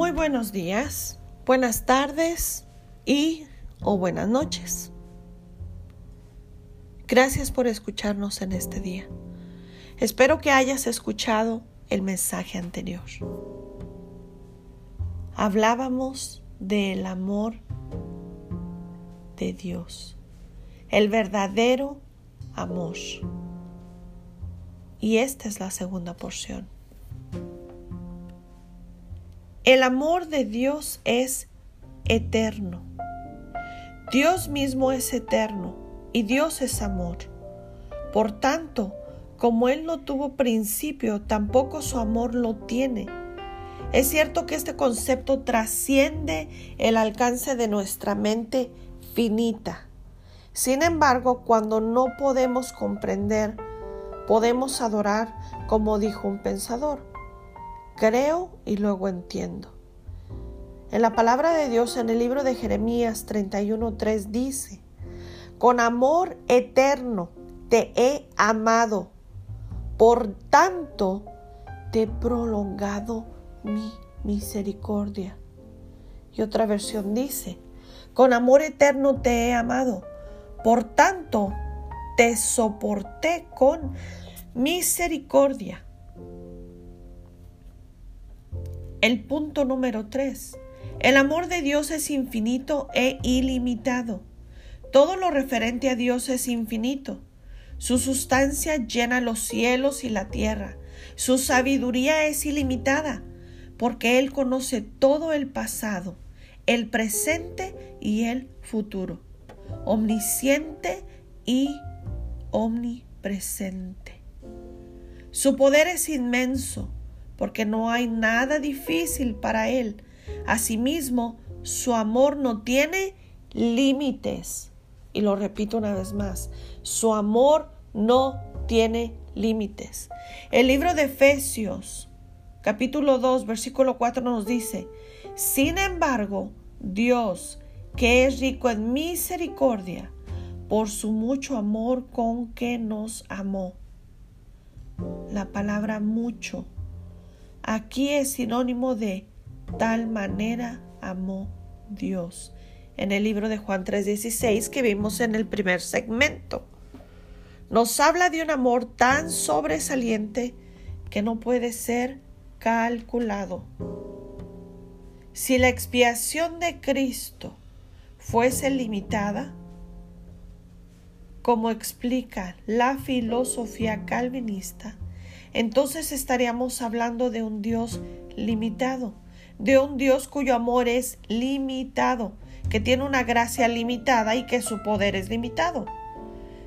Muy buenos días, buenas tardes y o buenas noches. Gracias por escucharnos en este día. Espero que hayas escuchado el mensaje anterior. Hablábamos del amor de Dios, el verdadero amor. Y esta es la segunda porción. El amor de Dios es eterno. Dios mismo es eterno y Dios es amor. Por tanto, como Él no tuvo principio, tampoco su amor lo tiene. Es cierto que este concepto trasciende el alcance de nuestra mente finita. Sin embargo, cuando no podemos comprender, podemos adorar como dijo un pensador creo y luego entiendo. En la palabra de Dios en el libro de Jeremías 31.3 dice, con amor eterno te he amado, por tanto te he prolongado mi misericordia. Y otra versión dice, con amor eterno te he amado, por tanto te soporté con misericordia. El punto número 3. El amor de Dios es infinito e ilimitado. Todo lo referente a Dios es infinito. Su sustancia llena los cielos y la tierra. Su sabiduría es ilimitada, porque Él conoce todo el pasado, el presente y el futuro. Omnisciente y omnipresente. Su poder es inmenso porque no hay nada difícil para Él. Asimismo, su amor no tiene límites. Y lo repito una vez más, su amor no tiene límites. El libro de Efesios, capítulo 2, versículo 4 nos dice, sin embargo, Dios, que es rico en misericordia, por su mucho amor con que nos amó. La palabra mucho Aquí es sinónimo de tal manera amó Dios. En el libro de Juan 3:16 que vimos en el primer segmento. Nos habla de un amor tan sobresaliente que no puede ser calculado. Si la expiación de Cristo fuese limitada, como explica la filosofía calvinista, entonces estaríamos hablando de un Dios limitado, de un Dios cuyo amor es limitado, que tiene una gracia limitada y que su poder es limitado.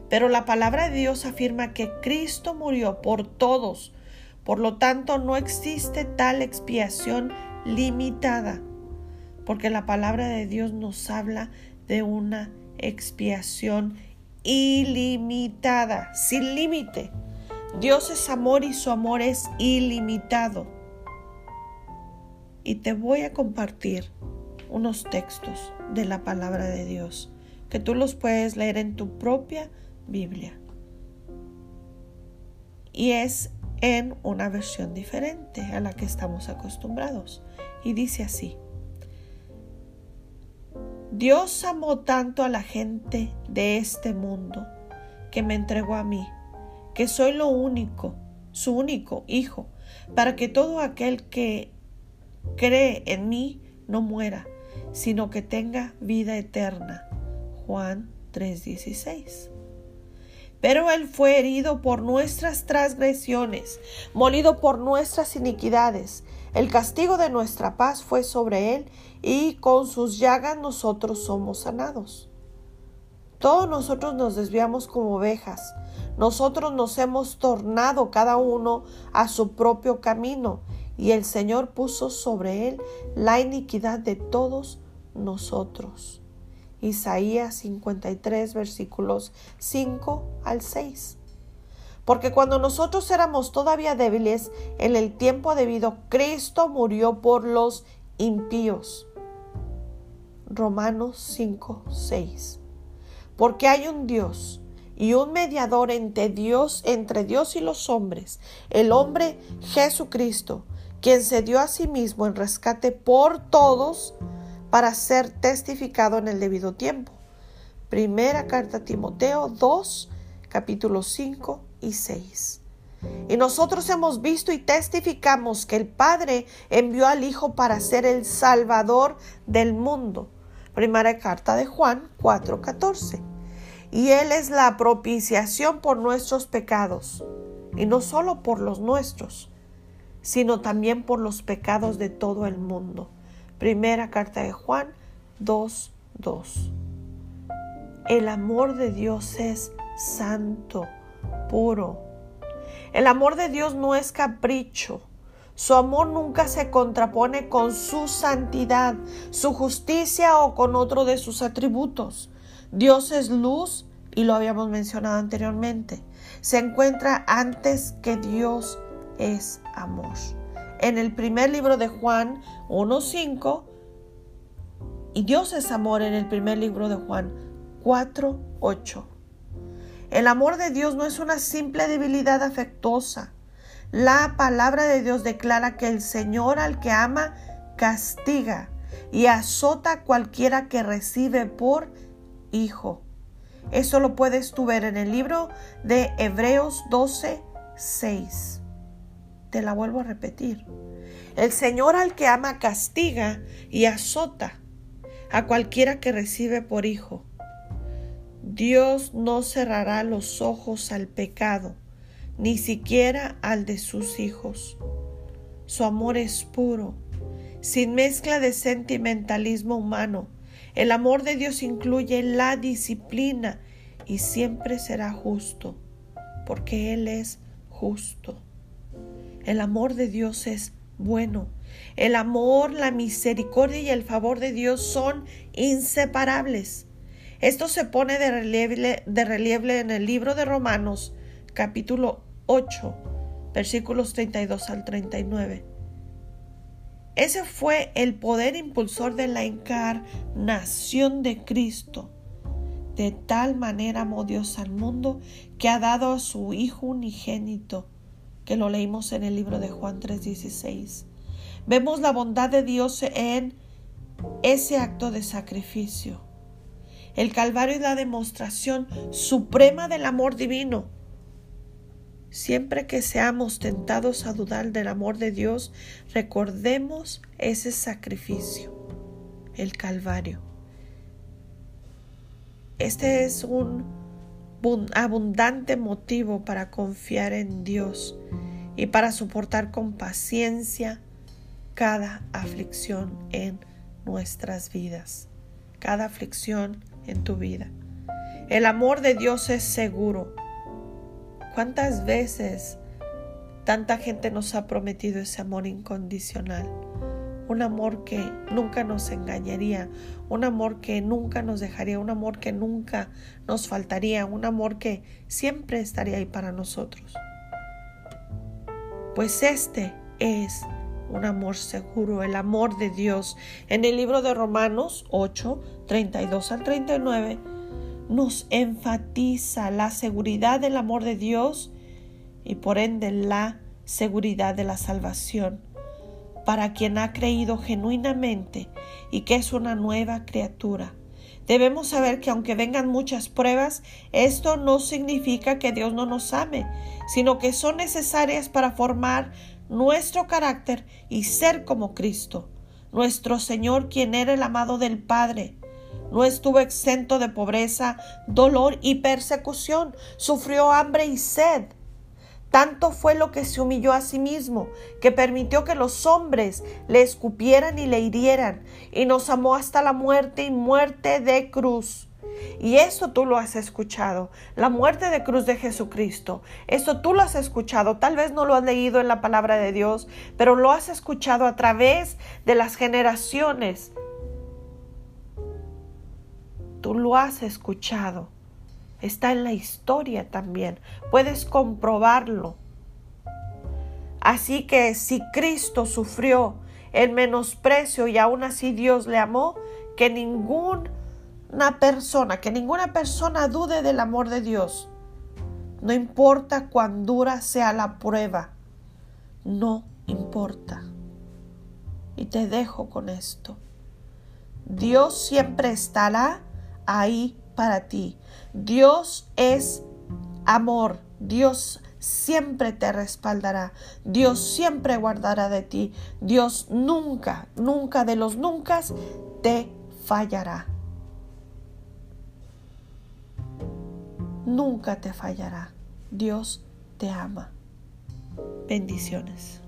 Pero la palabra de Dios afirma que Cristo murió por todos, por lo tanto no existe tal expiación limitada, porque la palabra de Dios nos habla de una expiación ilimitada, sin límite. Dios es amor y su amor es ilimitado. Y te voy a compartir unos textos de la palabra de Dios que tú los puedes leer en tu propia Biblia. Y es en una versión diferente a la que estamos acostumbrados. Y dice así. Dios amó tanto a la gente de este mundo que me entregó a mí que soy lo único, su único hijo, para que todo aquel que cree en mí no muera, sino que tenga vida eterna. Juan 3:16. Pero Él fue herido por nuestras transgresiones, molido por nuestras iniquidades. El castigo de nuestra paz fue sobre Él, y con sus llagas nosotros somos sanados. Todos nosotros nos desviamos como ovejas, nosotros nos hemos tornado cada uno a su propio camino y el Señor puso sobre él la iniquidad de todos nosotros. Isaías 53 versículos 5 al 6. Porque cuando nosotros éramos todavía débiles, en el tiempo debido, Cristo murió por los impíos. Romanos 5, 6. Porque hay un Dios y un mediador entre Dios, entre Dios y los hombres, el hombre Jesucristo, quien se dio a sí mismo en rescate por todos para ser testificado en el debido tiempo. Primera carta a Timoteo 2, capítulos 5 y 6. Y nosotros hemos visto y testificamos que el Padre envió al Hijo para ser el Salvador del mundo. Primera carta de Juan 4:14. Y Él es la propiciación por nuestros pecados, y no solo por los nuestros, sino también por los pecados de todo el mundo. Primera carta de Juan 2:2. El amor de Dios es santo, puro. El amor de Dios no es capricho. Su amor nunca se contrapone con su santidad, su justicia o con otro de sus atributos. Dios es luz y lo habíamos mencionado anteriormente. Se encuentra antes que Dios es amor. En el primer libro de Juan 1.5 y Dios es amor en el primer libro de Juan 4.8. El amor de Dios no es una simple debilidad afectuosa la palabra de Dios declara que el Señor al que ama castiga y azota a cualquiera que recibe por hijo. Eso lo puedes tú ver en el libro de Hebreos 12, 6. Te la vuelvo a repetir. El Señor al que ama castiga y azota a cualquiera que recibe por hijo. Dios no cerrará los ojos al pecado ni siquiera al de sus hijos. Su amor es puro, sin mezcla de sentimentalismo humano. El amor de Dios incluye la disciplina y siempre será justo, porque Él es justo. El amor de Dios es bueno. El amor, la misericordia y el favor de Dios son inseparables. Esto se pone de relieve, en el libro de Romanos capítulo 8, versículos 32 al 39. Ese fue el poder impulsor de la encarnación de Cristo. De tal manera amó Dios al mundo que ha dado a su Hijo unigénito, que lo leímos en el libro de Juan 3:16. Vemos la bondad de Dios en ese acto de sacrificio. El Calvario es la demostración suprema del amor divino Siempre que seamos tentados a dudar del amor de Dios, recordemos ese sacrificio, el Calvario. Este es un abundante motivo para confiar en Dios y para soportar con paciencia cada aflicción en nuestras vidas, cada aflicción en tu vida. El amor de Dios es seguro ¿Cuántas veces tanta gente nos ha prometido ese amor incondicional? Un amor que nunca nos engañaría, un amor que nunca nos dejaría, un amor que nunca nos faltaría, un amor que siempre estaría ahí para nosotros. Pues este es un amor seguro, el amor de Dios. En el libro de Romanos 8, 32 al 39, nos enfatiza la seguridad del amor de Dios y por ende la seguridad de la salvación para quien ha creído genuinamente y que es una nueva criatura. Debemos saber que aunque vengan muchas pruebas, esto no significa que Dios no nos ame, sino que son necesarias para formar nuestro carácter y ser como Cristo, nuestro Señor, quien era el amado del Padre no estuvo exento de pobreza, dolor y persecución. Sufrió hambre y sed. Tanto fue lo que se humilló a sí mismo, que permitió que los hombres le escupieran y le hirieran, y nos amó hasta la muerte y muerte de cruz. Y eso tú lo has escuchado, la muerte de cruz de Jesucristo. Eso tú lo has escuchado. Tal vez no lo has leído en la palabra de Dios, pero lo has escuchado a través de las generaciones tú lo has escuchado. Está en la historia también. Puedes comprobarlo. Así que si Cristo sufrió el menosprecio y aún así Dios le amó, que ninguna persona, que ninguna persona dude del amor de Dios. No importa cuán dura sea la prueba, no importa. Y te dejo con esto. Dios siempre estará ahí para ti. Dios es amor. Dios siempre te respaldará. Dios siempre guardará de ti. Dios nunca, nunca de los nunca te fallará. Nunca te fallará. Dios te ama. Bendiciones.